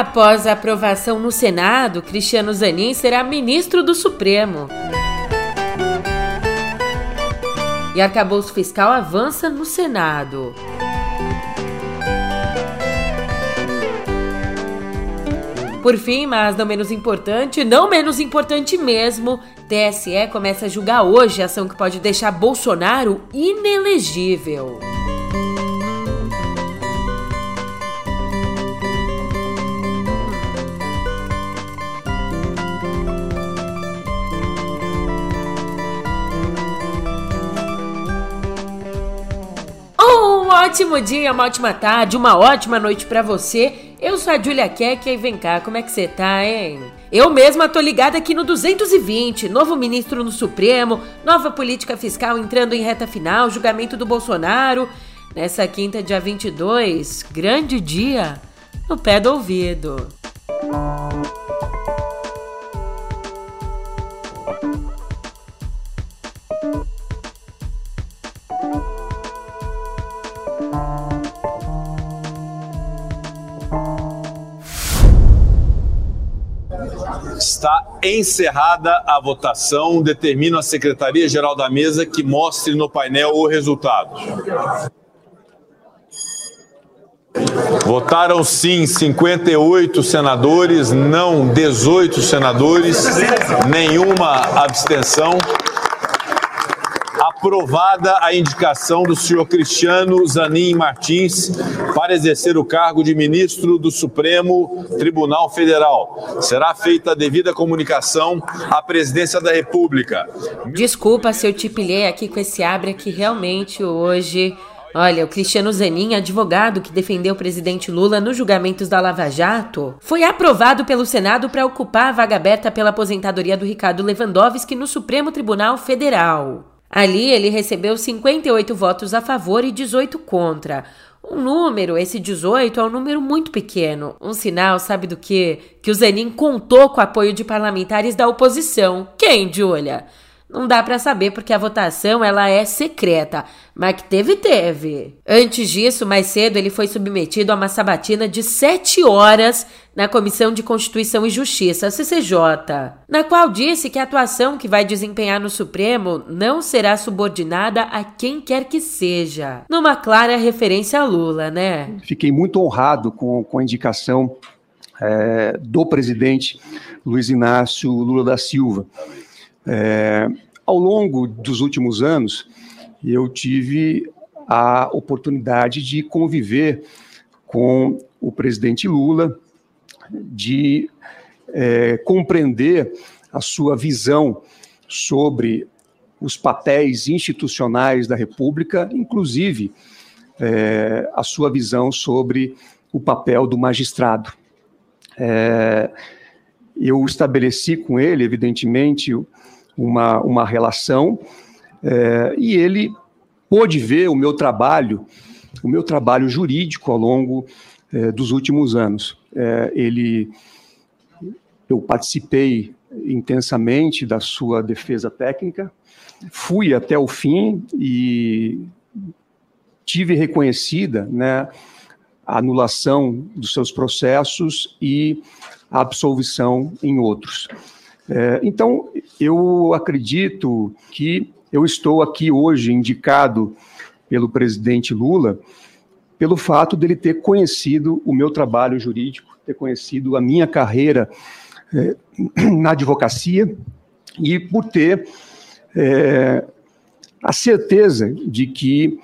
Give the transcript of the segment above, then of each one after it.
Após a aprovação no Senado, Cristiano Zanin será ministro do Supremo. E arcabouço fiscal avança no Senado. Por fim, mas não menos importante, não menos importante mesmo, TSE começa a julgar hoje a ação que pode deixar Bolsonaro inelegível. Ótimo dia, uma ótima tarde, uma ótima noite para você. Eu sou a Julia Keck e vem cá, como é que você tá, hein? Eu mesma tô ligada aqui no 220, novo ministro no Supremo, nova política fiscal entrando em reta final, julgamento do Bolsonaro. Nessa quinta, dia 22, grande dia, no pé do ouvido. Está encerrada a votação. Determino a Secretaria-Geral da Mesa que mostre no painel o resultado. Votaram sim 58 senadores, não 18 senadores, nenhuma abstenção aprovada a indicação do senhor Cristiano Zanin Martins para exercer o cargo de ministro do Supremo Tribunal Federal. Será feita a devida comunicação à presidência da República. Desculpa se eu te pilhei aqui com esse abre que realmente hoje Olha, o Cristiano Zanin, advogado que defendeu o presidente Lula nos julgamentos da Lava Jato, foi aprovado pelo Senado para ocupar a vaga aberta pela aposentadoria do Ricardo Lewandowski no Supremo Tribunal Federal. Ali ele recebeu 58 votos a favor e 18 contra. Um número, esse 18, é um número muito pequeno. Um sinal, sabe do quê? Que o Zanin contou com o apoio de parlamentares da oposição. Quem, Julia? Não dá para saber porque a votação ela é secreta, mas que teve, teve. Antes disso, mais cedo, ele foi submetido a uma sabatina de sete horas na Comissão de Constituição e Justiça, CCJ, na qual disse que a atuação que vai desempenhar no Supremo não será subordinada a quem quer que seja. Numa clara referência a Lula, né? Fiquei muito honrado com, com a indicação é, do presidente Luiz Inácio Lula da Silva. É, ao longo dos últimos anos, eu tive a oportunidade de conviver com o presidente Lula, de é, compreender a sua visão sobre os papéis institucionais da República, inclusive é, a sua visão sobre o papel do magistrado. É, eu estabeleci com ele, evidentemente, uma, uma relação, é, e ele pôde ver o meu trabalho, o meu trabalho jurídico ao longo é, dos últimos anos. É, ele, eu participei intensamente da sua defesa técnica, fui até o fim e tive reconhecida, né, a anulação dos seus processos e a absolvição em outros. É, então, eu acredito que eu estou aqui hoje indicado pelo presidente Lula pelo fato dele ter conhecido o meu trabalho jurídico, ter conhecido a minha carreira é, na advocacia e por ter é, a certeza de que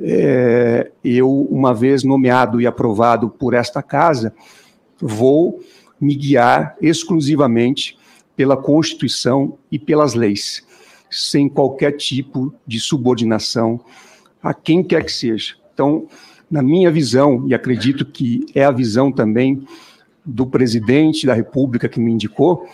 é, eu, uma vez nomeado e aprovado por esta casa, vou me guiar exclusivamente pela Constituição e pelas leis, sem qualquer tipo de subordinação a quem quer que seja. Então, na minha visão, e acredito que é a visão também do presidente da República que me indicou,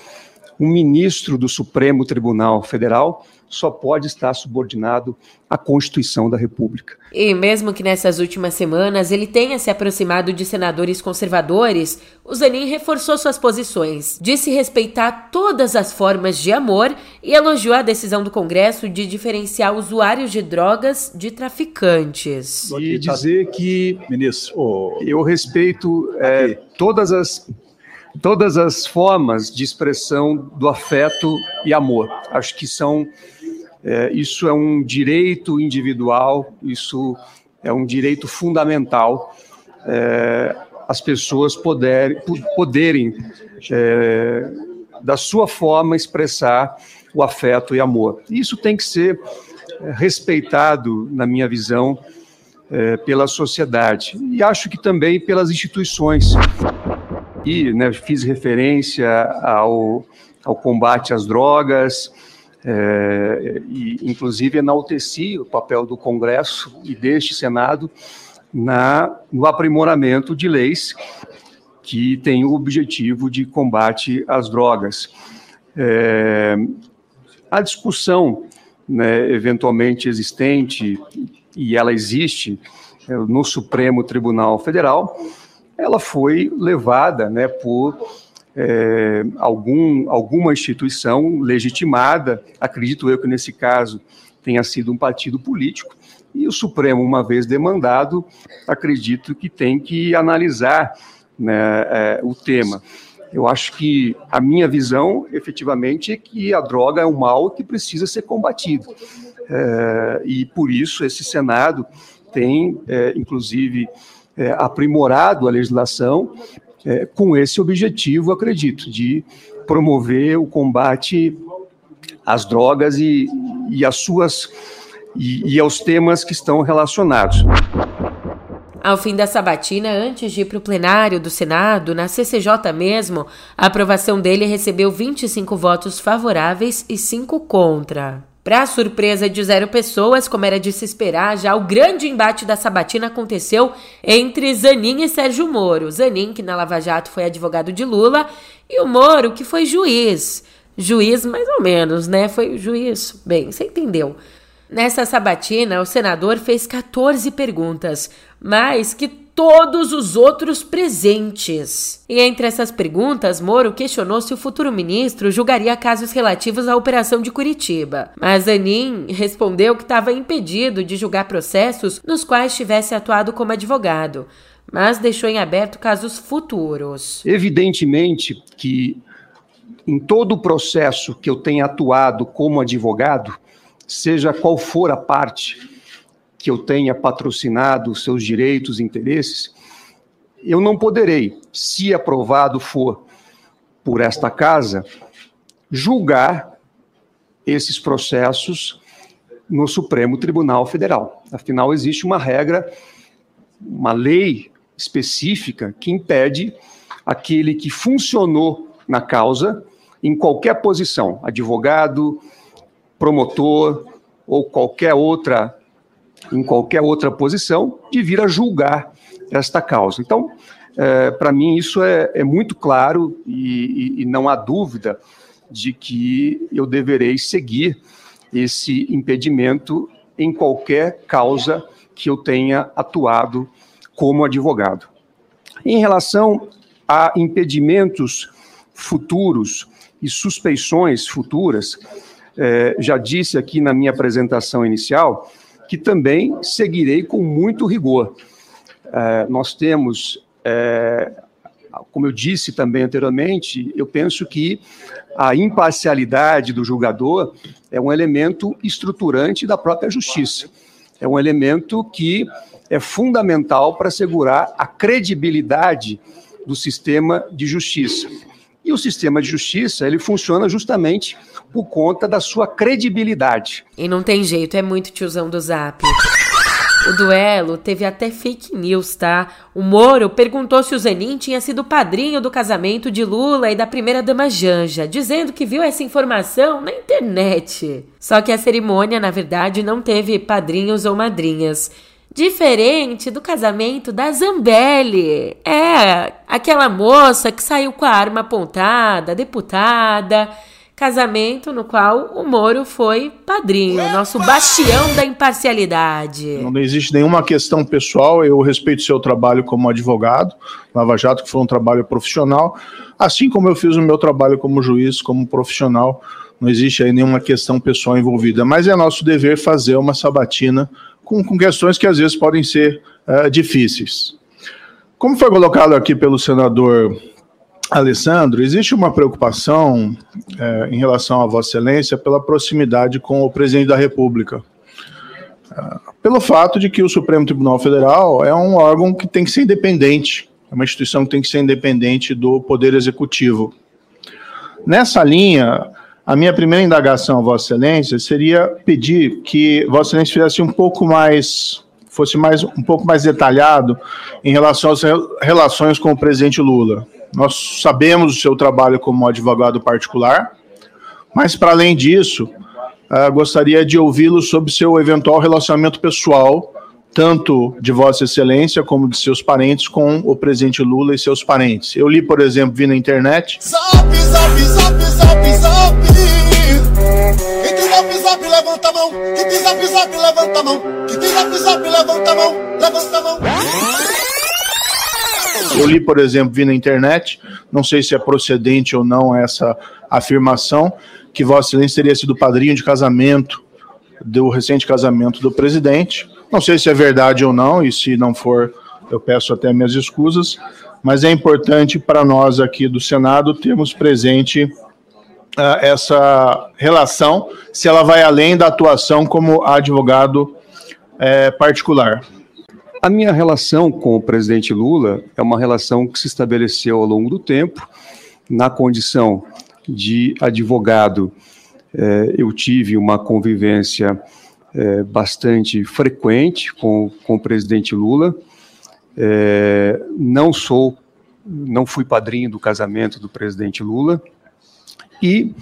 um ministro do Supremo Tribunal Federal só pode estar subordinado à Constituição da República. E mesmo que nessas últimas semanas ele tenha se aproximado de senadores conservadores, o Zanin reforçou suas posições, disse respeitar todas as formas de amor e elogiou a decisão do Congresso de diferenciar usuários de drogas de traficantes. E dizer que, ministro, eu respeito é, todas as todas as formas de expressão do afeto e amor. Acho que são é, isso é um direito individual, isso é um direito fundamental. É, as pessoas poder, poderem, é, da sua forma, expressar o afeto e amor. Isso tem que ser é, respeitado, na minha visão, é, pela sociedade e acho que também pelas instituições. E né, fiz referência ao, ao combate às drogas, é, e, inclusive enalteci o papel do Congresso e deste Senado na, no aprimoramento de leis que têm o objetivo de combate às drogas. É, a discussão né, eventualmente existente, e ela existe é, no Supremo Tribunal Federal, ela foi levada né, por é, algum, alguma instituição legitimada, acredito eu que nesse caso tenha sido um partido político, e o Supremo, uma vez demandado, acredito que tem que analisar né, é, o tema. Eu acho que a minha visão, efetivamente, é que a droga é um mal que precisa ser combatido. É, e por isso esse Senado tem, é, inclusive, é, aprimorado a legislação é, com esse objetivo, acredito, de promover o combate às drogas e, e às suas e, e aos temas que estão relacionados. Ao fim da sabatina, antes de ir para o plenário do Senado, na CCJ mesmo, a aprovação dele recebeu 25 votos favoráveis e 5 contra. Para surpresa de zero pessoas, como era de se esperar, já o grande embate da sabatina aconteceu entre Zanin e Sérgio Moro. Zanin, que na Lava Jato foi advogado de Lula, e o Moro, que foi juiz. Juiz, mais ou menos, né? Foi juiz. Bem, você entendeu. Nessa sabatina, o senador fez 14 perguntas, mais que todos os outros presentes. E entre essas perguntas, Moro questionou se o futuro ministro julgaria casos relativos à operação de Curitiba. Mas Anin respondeu que estava impedido de julgar processos nos quais tivesse atuado como advogado, mas deixou em aberto casos futuros. Evidentemente que em todo o processo que eu tenha atuado como advogado, seja qual for a parte que eu tenha patrocinado os seus direitos e interesses, eu não poderei, se aprovado for por esta casa, julgar esses processos no Supremo Tribunal Federal. Afinal, existe uma regra, uma lei específica que impede aquele que funcionou na causa, em qualquer posição, advogado, promotor ou qualquer outra em qualquer outra posição de vir a julgar esta causa. Então, é, para mim isso é, é muito claro e, e, e não há dúvida de que eu deverei seguir esse impedimento em qualquer causa que eu tenha atuado como advogado. Em relação a impedimentos futuros e suspeições futuras, é, já disse aqui na minha apresentação inicial que também seguirei com muito rigor. É, nós temos, é, como eu disse também anteriormente, eu penso que a imparcialidade do julgador é um elemento estruturante da própria justiça. É um elemento que é fundamental para assegurar a credibilidade do sistema de justiça. E o sistema de justiça, ele funciona justamente por conta da sua credibilidade. E não tem jeito, é muito tiozão do Zap. O duelo teve até fake news, tá? O Moro perguntou se o Zanin tinha sido padrinho do casamento de Lula e da primeira-dama Janja, dizendo que viu essa informação na internet. Só que a cerimônia, na verdade, não teve padrinhos ou madrinhas. Diferente do casamento da Zambelli. É, aquela moça que saiu com a arma apontada, deputada. Casamento no qual o Moro foi padrinho, nosso bastião da imparcialidade. Não existe nenhuma questão pessoal, eu respeito seu trabalho como advogado, Lava Jato, que foi um trabalho profissional, assim como eu fiz o meu trabalho como juiz, como profissional. Não existe aí nenhuma questão pessoal envolvida, mas é nosso dever fazer uma sabatina com, com questões que às vezes podem ser uh, difíceis. Como foi colocado aqui pelo senador Alessandro, existe uma preocupação é, em relação a Vossa Excelência pela proximidade com o presidente da República. É, pelo fato de que o Supremo Tribunal Federal é um órgão que tem que ser independente, é uma instituição que tem que ser independente do Poder Executivo. Nessa linha, a minha primeira indagação a Vossa Excelência seria pedir que Vossa Excelência fizesse um pouco mais, fosse mais um pouco mais detalhado em relação às relações com o presidente Lula. Nós sabemos o seu trabalho como advogado particular, mas para além disso, uh, gostaria de ouvi-lo sobre seu eventual relacionamento pessoal, tanto de Vossa Excelência como de seus parentes com o presidente Lula e seus parentes. Eu li, por exemplo, vi na internet. Zap, zap, zap, zap, levanta a mão. Zap, zap, levanta a mão. Zap, zap, levanta a mão. Levanta a mão. Eu li, por exemplo, vi na internet, não sei se é procedente ou não essa afirmação, que Vossa Excelência teria sido padrinho de casamento do recente casamento do presidente. Não sei se é verdade ou não, e se não for, eu peço até minhas escusas, mas é importante para nós aqui do Senado termos presente essa relação, se ela vai além da atuação como advogado uh, particular. A minha relação com o presidente Lula é uma relação que se estabeleceu ao longo do tempo, na condição de advogado. Eh, eu tive uma convivência eh, bastante frequente com, com o presidente Lula. Eh, não sou, não fui padrinho do casamento do presidente Lula e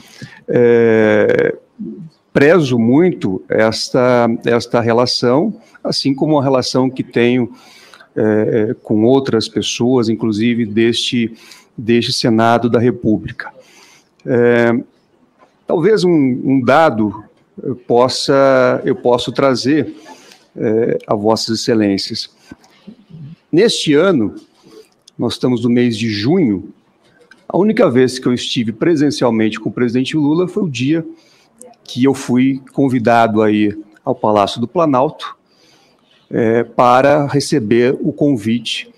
prezo muito esta, esta relação, assim como a relação que tenho é, com outras pessoas, inclusive deste, deste Senado da República. É, talvez um, um, dado eu possa eu posso trazer é, a Vossas Excelências. Neste ano, nós estamos no mês de junho, a única vez que eu estive presencialmente com o presidente Lula foi o dia que eu fui convidado aí ao Palácio do Planalto é, para receber o convite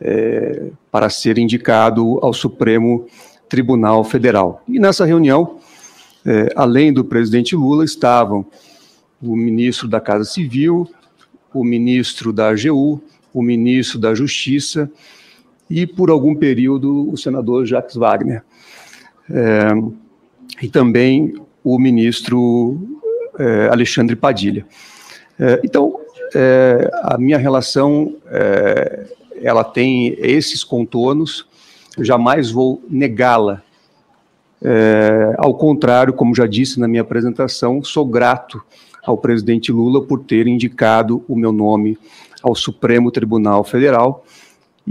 é, para ser indicado ao Supremo Tribunal Federal. E nessa reunião, é, além do presidente Lula, estavam o ministro da Casa Civil, o ministro da AGU, o ministro da Justiça e, por algum período, o senador Jacques Wagner. É, e também o ministro é, Alexandre Padilha. É, então, é, a minha relação, é, ela tem esses contornos, eu jamais vou negá-la. É, ao contrário, como já disse na minha apresentação, sou grato ao presidente Lula por ter indicado o meu nome ao Supremo Tribunal Federal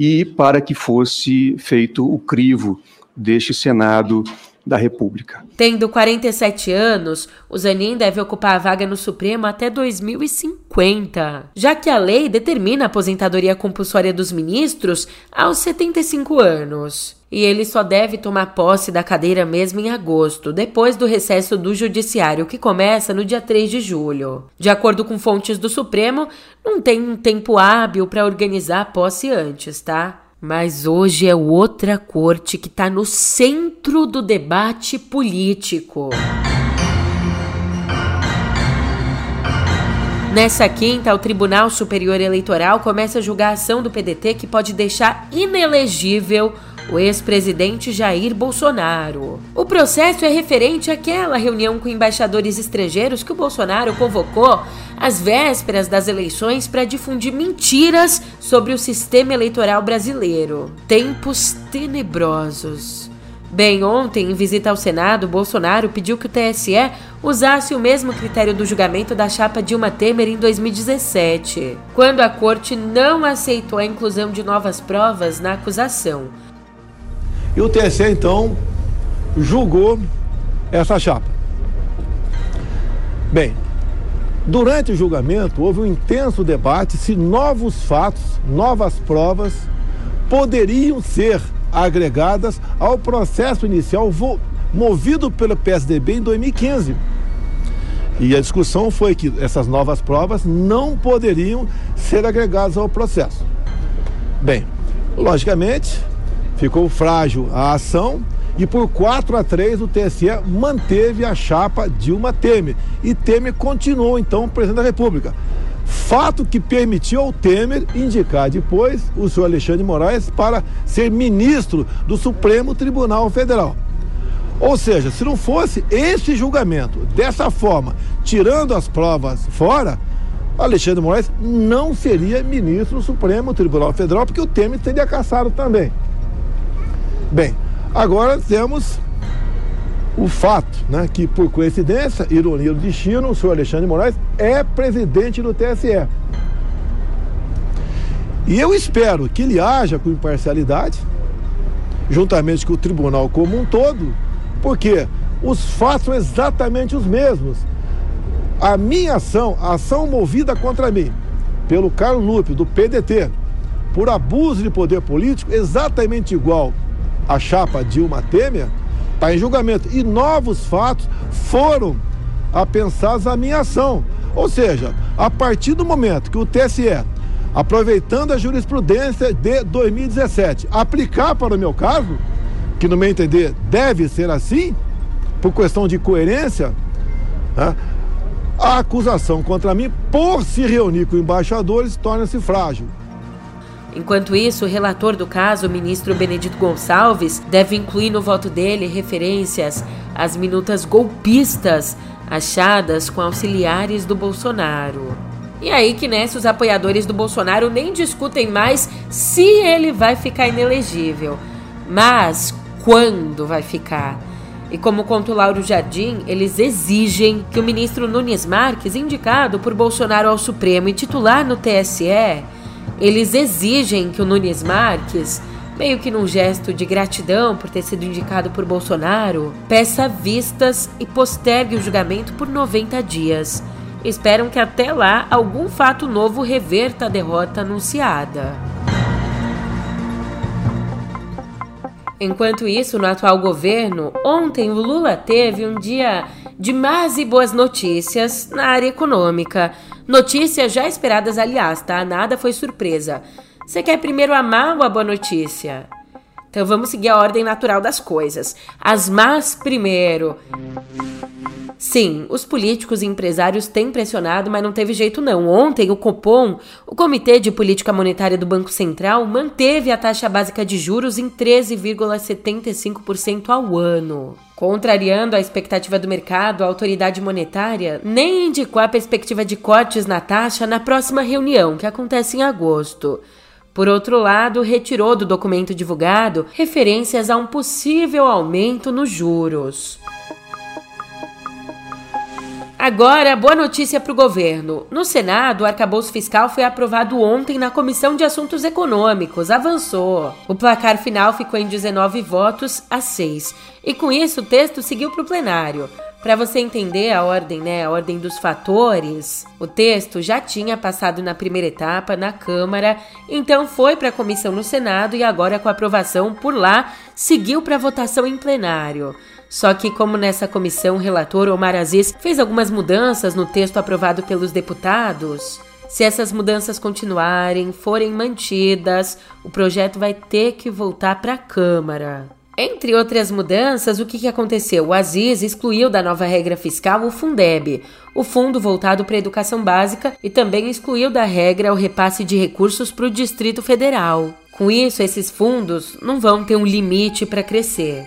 e para que fosse feito o crivo deste Senado da República. Tendo 47 anos, o Zanin deve ocupar a vaga no Supremo até 2050, já que a lei determina a aposentadoria compulsória dos ministros aos 75 anos. E ele só deve tomar posse da cadeira mesmo em agosto, depois do recesso do Judiciário, que começa no dia 3 de julho. De acordo com fontes do Supremo, não tem um tempo hábil para organizar a posse antes, tá? Mas hoje é outra corte que está no centro do debate político. Nessa quinta, o Tribunal Superior Eleitoral começa a julgar a ação do PDT que pode deixar inelegível o ex-presidente Jair Bolsonaro. O processo é referente àquela reunião com embaixadores estrangeiros que o Bolsonaro convocou às vésperas das eleições para difundir mentiras sobre o sistema eleitoral brasileiro. Tempos tenebrosos. Bem, ontem, em visita ao Senado, Bolsonaro pediu que o TSE usasse o mesmo critério do julgamento da chapa Dilma Temer em 2017, quando a corte não aceitou a inclusão de novas provas na acusação. E o TSE, então, julgou essa chapa. Bem, durante o julgamento houve um intenso debate se novos fatos, novas provas poderiam ser agregadas ao processo inicial movido pelo PSDB em 2015. E a discussão foi que essas novas provas não poderiam ser agregadas ao processo. Bem, logicamente, ficou frágil a ação e por 4 a 3 o TSE manteve a chapa Dilma Temer. E Temer continuou então presidente da República. Fato que permitiu ao Temer indicar depois o senhor Alexandre Moraes para ser ministro do Supremo Tribunal Federal. Ou seja, se não fosse esse julgamento dessa forma, tirando as provas fora, Alexandre Moraes não seria ministro do Supremo Tribunal Federal, porque o Temer teria caçado também. Bem, agora temos o fato, né, que por coincidência, ironia do destino, o senhor Alexandre Moraes é presidente do TSE. E eu espero que ele haja com imparcialidade, juntamente com o tribunal como um todo, porque os fatos são exatamente os mesmos. A minha ação, a ação movida contra mim, pelo Carlos Lupe, do PDT, por abuso de poder político, exatamente igual à chapa Dilma Temer, está em julgamento. E novos fatos foram apensados à minha ação. Ou seja, a partir do momento que o TSE, aproveitando a jurisprudência de 2017, aplicar para o meu caso, que no meu entender deve ser assim, por questão de coerência, né, a acusação contra mim, por se reunir com embaixadores, torna-se frágil. Enquanto isso, o relator do caso, o ministro Benedito Gonçalves, deve incluir no voto dele referências às minutas golpistas achadas com auxiliares do Bolsonaro. E aí que nessa os apoiadores do Bolsonaro nem discutem mais se ele vai ficar inelegível, mas quando vai ficar. E como conta o Lauro Jardim, eles exigem que o ministro Nunes Marques, indicado por Bolsonaro ao Supremo e titular no TSE, eles exigem que o Nunes Marques, meio que num gesto de gratidão por ter sido indicado por Bolsonaro, peça vistas e postergue o julgamento por 90 dias. Esperam que até lá algum fato novo reverta a derrota anunciada. Enquanto isso, no atual governo, ontem o Lula teve um dia de más e boas notícias na área econômica. Notícias já esperadas, aliás, tá? Nada foi surpresa. Você quer primeiro a má ou a boa notícia? Então vamos seguir a ordem natural das coisas. As más primeiro. Sim, os políticos e empresários têm pressionado, mas não teve jeito não. Ontem, o Copom, o Comitê de Política Monetária do Banco Central, manteve a taxa básica de juros em 13,75% ao ano. Contrariando a expectativa do mercado, a autoridade monetária nem indicou a perspectiva de cortes na taxa na próxima reunião, que acontece em agosto. Por outro lado, retirou do documento divulgado referências a um possível aumento nos juros. Agora, boa notícia para o governo. No Senado, o arcabouço fiscal foi aprovado ontem na Comissão de Assuntos Econômicos. Avançou. O placar final ficou em 19 votos a 6. E com isso, o texto seguiu para o plenário. Para você entender a ordem, né, a ordem dos fatores, o texto já tinha passado na primeira etapa na Câmara, então foi para a comissão no Senado e agora com aprovação por lá, seguiu para votação em plenário. Só que, como nessa comissão, o relator Omar Aziz fez algumas mudanças no texto aprovado pelos deputados, se essas mudanças continuarem, forem mantidas, o projeto vai ter que voltar para a Câmara. Entre outras mudanças, o que, aconteceu? O Aziz excluiu da nova regra fiscal o Fundeb, o fundo voltado para a educação básica, e também excluiu da regra o repasse de recursos para o Distrito Federal. Com isso, esses fundos não vão ter um limite para crescer.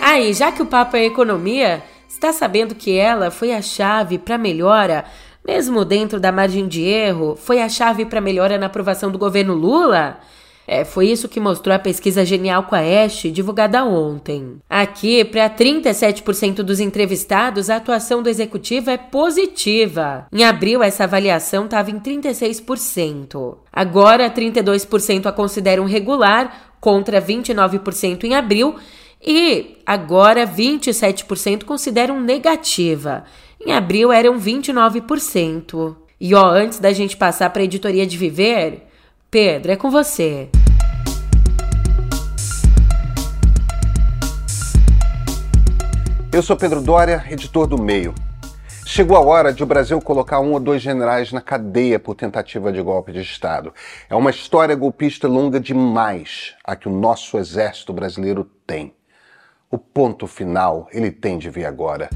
Aí, ah, já que o papo é economia, está sabendo que ela foi a chave para melhora, mesmo dentro da margem de erro, foi a chave para melhora na aprovação do governo Lula? É, foi isso que mostrou a pesquisa Genial com a Oeste, divulgada ontem. Aqui, para 37% dos entrevistados, a atuação do executivo é positiva. Em abril, essa avaliação estava em 36%. Agora, 32% a consideram regular, contra 29% em abril, e agora 27% consideram negativa. Em abril eram 29%. E ó, antes da gente passar para a editoria de Viver, Pedro, é com você. Eu sou Pedro Dória, editor do Meio. Chegou a hora de o Brasil colocar um ou dois generais na cadeia por tentativa de golpe de Estado. É uma história golpista longa demais a que o nosso exército brasileiro tem. O ponto final ele tem de vir agora.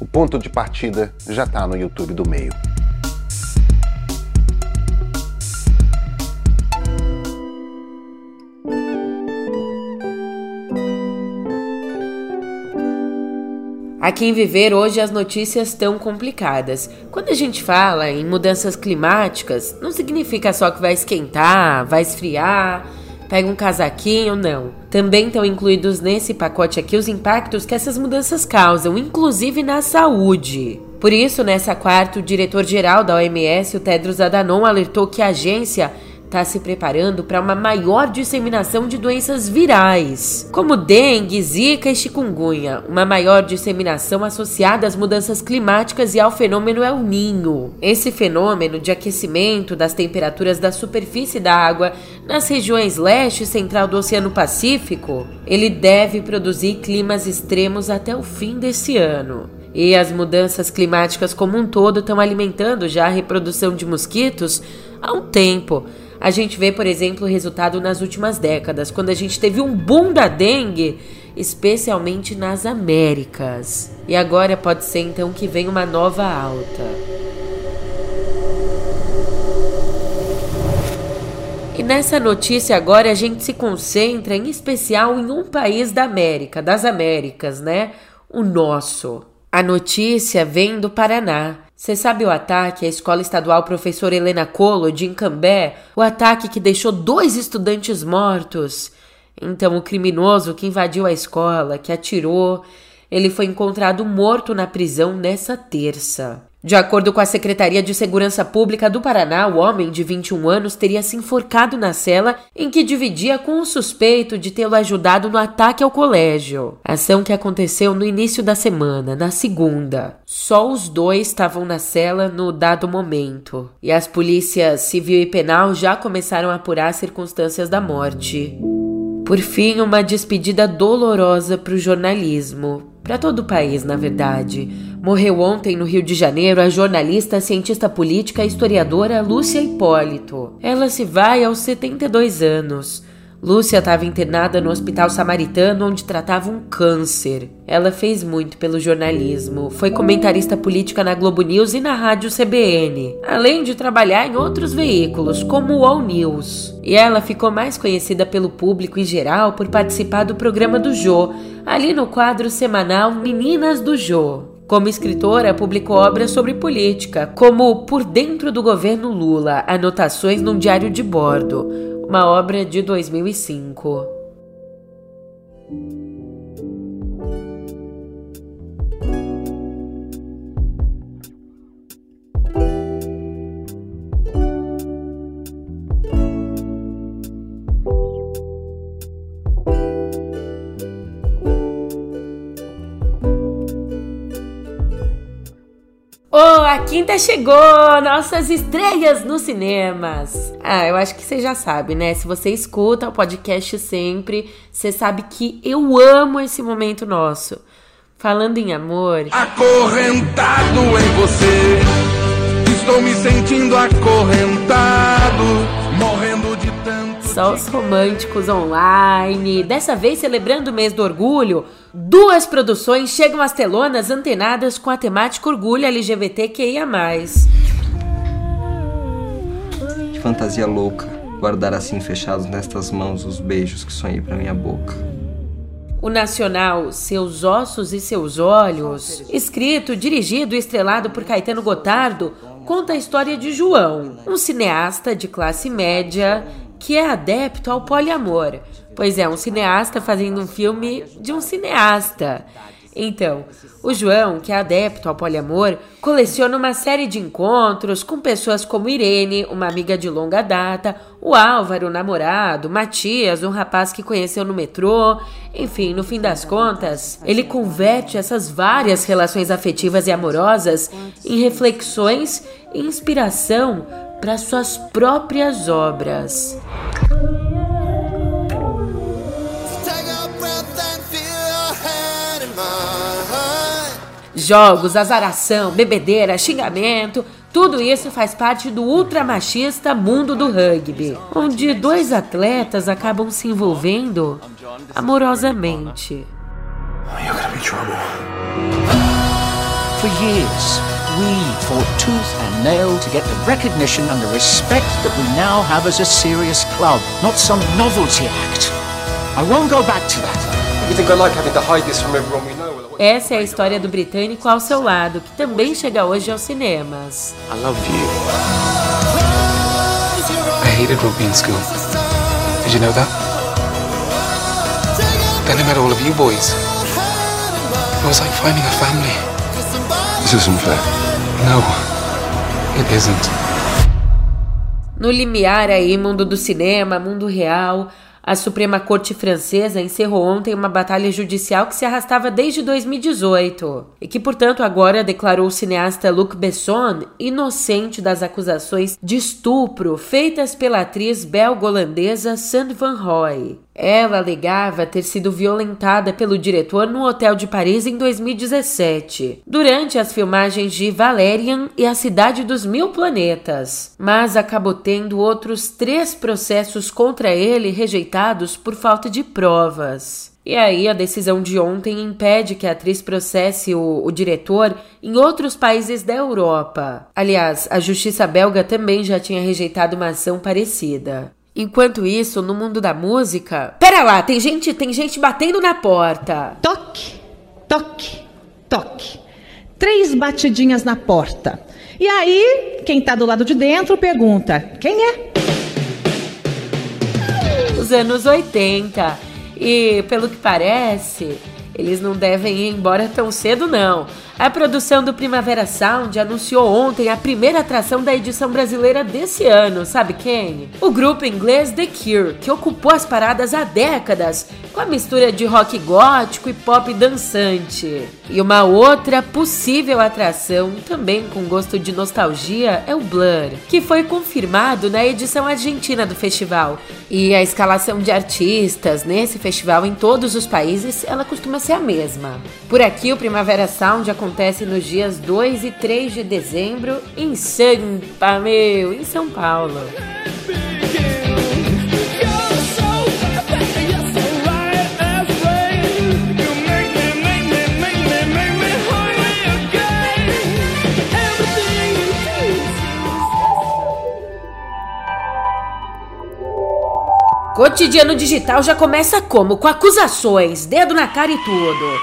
O ponto de partida já está no YouTube do meio. Aqui em Viver, hoje as notícias estão complicadas. Quando a gente fala em mudanças climáticas, não significa só que vai esquentar, vai esfriar, pega um casaquinho, não. Também estão incluídos nesse pacote aqui os impactos que essas mudanças causam, inclusive na saúde. Por isso, nessa quarta, o diretor-geral da OMS, o Tedros Adhanom, alertou que a agência está se preparando para uma maior disseminação de doenças virais, como dengue, zika e chikungunya, uma maior disseminação associada às mudanças climáticas e ao fenômeno El Ninho. Esse fenômeno de aquecimento das temperaturas da superfície da água nas regiões leste e central do Oceano Pacífico, ele deve produzir climas extremos até o fim desse ano. E as mudanças climáticas como um todo estão alimentando já a reprodução de mosquitos há um tempo. A gente vê, por exemplo, o resultado nas últimas décadas, quando a gente teve um boom da dengue, especialmente nas Américas. E agora pode ser então que vem uma nova alta. E nessa notícia agora a gente se concentra em especial em um país da América, das Américas, né? O nosso. A notícia vem do Paraná. Você sabe o ataque à escola estadual professora Helena Colo de Incambé? O ataque que deixou dois estudantes mortos? Então, o criminoso que invadiu a escola, que atirou, ele foi encontrado morto na prisão nessa terça. De acordo com a Secretaria de Segurança Pública do Paraná, o homem de 21 anos teria se enforcado na cela em que dividia com o suspeito de tê-lo ajudado no ataque ao colégio. Ação que aconteceu no início da semana, na segunda. Só os dois estavam na cela no dado momento. E as polícias civil e penal já começaram a apurar as circunstâncias da morte. Por fim, uma despedida dolorosa para o jornalismo, para todo o país, na verdade. Morreu ontem no Rio de Janeiro a jornalista, cientista política e historiadora Lúcia Hipólito. Ela se vai aos 72 anos. Lúcia estava internada no Hospital Samaritano, onde tratava um câncer. Ela fez muito pelo jornalismo, foi comentarista política na Globo News e na Rádio CBN, além de trabalhar em outros veículos, como o All News. E ela ficou mais conhecida pelo público em geral por participar do programa do Jô, ali no quadro semanal Meninas do Jô. Como escritora, publicou obras sobre política, como Por Dentro do Governo Lula, Anotações num Diário de Bordo, uma obra de 2005. Quinta chegou! Nossas estreias nos cinemas! Ah, eu acho que você já sabe, né? Se você escuta o podcast sempre, você sabe que eu amo esse momento nosso. Falando em amor. Acorrentado em você, estou me sentindo acorrentado, tanto. Só os românticos online. Dessa vez celebrando o mês do orgulho. Duas produções chegam às telonas antenadas com a temática orgulho LGBTQIA+. Que fantasia louca, guardar assim fechados nestas mãos os beijos que sonhei pra minha boca. O nacional Seus Ossos e Seus Olhos, escrito, dirigido e estrelado por Caetano Gotardo, conta a história de João, um cineasta de classe média que é adepto ao poliamor, Pois é, um cineasta fazendo um filme de um cineasta. Então, o João, que é adepto ao poliamor, coleciona uma série de encontros com pessoas como Irene, uma amiga de longa data, o Álvaro, o namorado, Matias, um rapaz que conheceu no metrô. Enfim, no fim das contas, ele converte essas várias relações afetivas e amorosas em reflexões e inspiração para suas próprias obras. Jogos, azaração, bebedeira, xingamento, tudo isso faz parte do ultramachista mundo do rugby, onde dois atletas acabam se envolvendo amorosamente. For years, we fought tooth and nail to get the recognition and the respect that we now have as a serious club, not some novelty act. I won't go back to that. You think I like having to hide this from everyone we know? Essa é a história do britânico ao seu lado, que também chega hoje aos cinemas. I love you. I hated rugby in school. Did you know that? Then I met all of you boys. It was like finding a family. This isn't fair. No, it isn't. No limiar aí, mundo do cinema, mundo real, a Suprema Corte Francesa encerrou ontem uma batalha judicial que se arrastava desde 2018 e que, portanto, agora declarou o cineasta Luc Besson inocente das acusações de estupro feitas pela atriz belga-holandesa Sand Van Roy. Ela alegava ter sido violentada pelo diretor no hotel de Paris em 2017, durante as filmagens de Valerian e a Cidade dos Mil Planetas, mas acabou tendo outros três processos contra ele rejeitados por falta de provas. E aí, a decisão de ontem impede que a atriz processe o, o, diretor em outros países da Europa. Aliás, a justiça belga também já tinha rejeitado uma ação parecida. Enquanto isso, no mundo da música. Pera lá, tem gente, tem gente batendo na porta. Toque, toque, toque. Três batidinhas na porta. E aí, quem tá do lado de dentro pergunta: quem é? Os anos 80. E, pelo que parece, eles não devem ir embora tão cedo, não. A produção do Primavera Sound anunciou ontem a primeira atração da edição brasileira desse ano, sabe quem? O grupo inglês The Cure, que ocupou as paradas há décadas, com a mistura de rock gótico e pop dançante. E uma outra possível atração, também com gosto de nostalgia, é o Blur, que foi confirmado na edição argentina do festival. E a escalação de artistas nesse festival em todos os países, ela costuma ser a mesma. Por aqui, o Primavera Sound acontece acontece nos dias 2 e 3 de dezembro em Sampa, meu, em São Paulo. Cotidiano digital já começa como? Com acusações, dedo na cara e tudo.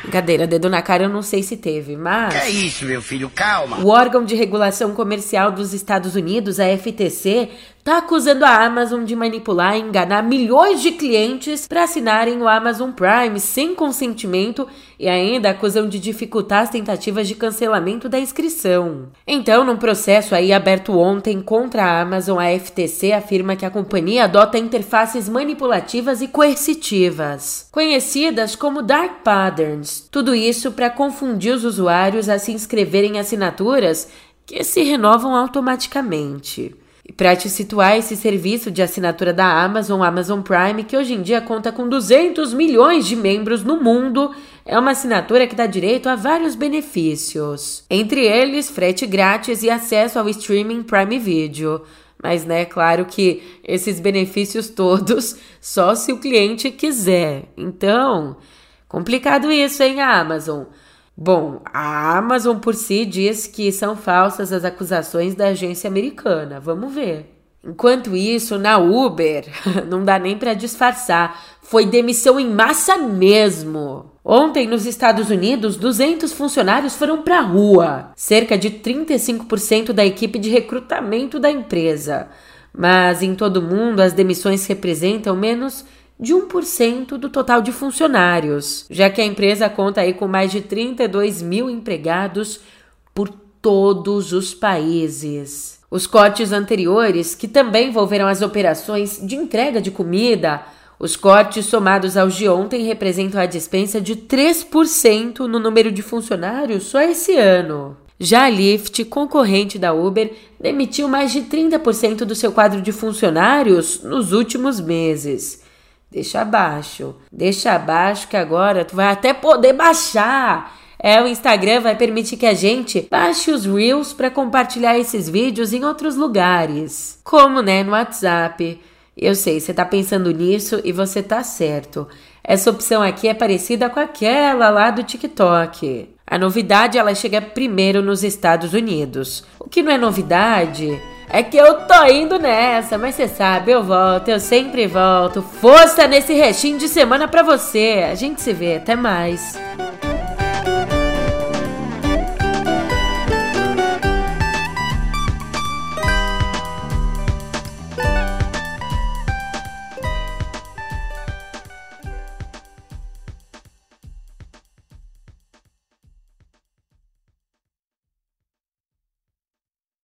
Brincadeira, dedo na cara eu não sei se teve, mas. Que é isso, meu filho? Calma. O órgão de regulação comercial dos Estados Unidos, a FTC, está acusando a Amazon de manipular e enganar milhões de clientes para assinarem o Amazon Prime sem consentimento e ainda acusam de dificultar as tentativas de cancelamento da inscrição. Então, num processo aí aberto ontem contra a Amazon, a FTC afirma que a companhia adota interfaces manipulativas e coercitivas, conhecidas como dark patterns. Tudo isso para confundir os usuários a se inscreverem em assinaturas que se renovam automaticamente. Para te situar, esse serviço de assinatura da Amazon, Amazon Prime, que hoje em dia conta com 200 milhões de membros no mundo, é uma assinatura que dá direito a vários benefícios. Entre eles, frete grátis e acesso ao streaming Prime Video. Mas, né, claro que esses benefícios todos só se o cliente quiser. Então, complicado isso, hein, Amazon? Bom, a Amazon por si diz que são falsas as acusações da agência americana. Vamos ver. Enquanto isso, na Uber, não dá nem para disfarçar, foi demissão em massa mesmo. Ontem, nos Estados Unidos, 200 funcionários foram para a rua, cerca de 35% da equipe de recrutamento da empresa. Mas em todo o mundo, as demissões representam menos de 1% do total de funcionários, já que a empresa conta aí com mais de 32 mil empregados por todos os países. Os cortes anteriores, que também envolveram as operações de entrega de comida, os cortes somados aos de ontem representam a dispensa de 3% no número de funcionários só esse ano. Já a Lyft, concorrente da Uber, demitiu mais de 30% do seu quadro de funcionários nos últimos meses. Deixa abaixo. Deixa abaixo que agora tu vai até poder baixar É, o Instagram vai permitir que a gente baixe os Reels para compartilhar esses vídeos em outros lugares, como né, no WhatsApp. Eu sei, você tá pensando nisso e você tá certo. Essa opção aqui é parecida com aquela lá do TikTok. A novidade ela chega primeiro nos Estados Unidos. O que não é novidade é que eu tô indo nessa, mas você sabe, eu volto, eu sempre volto. Força nesse restinho de semana pra você. A gente se vê, até mais.